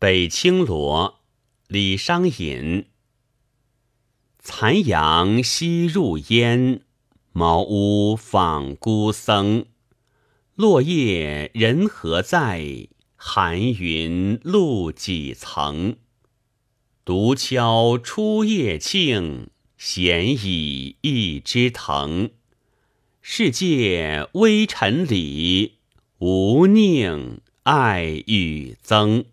北青罗，李商隐。残阳西入烟，茅屋访孤僧。落叶人何在？寒云露几层？独敲初夜磬，闲倚一枝藤。世界微尘里，无宁爱与憎。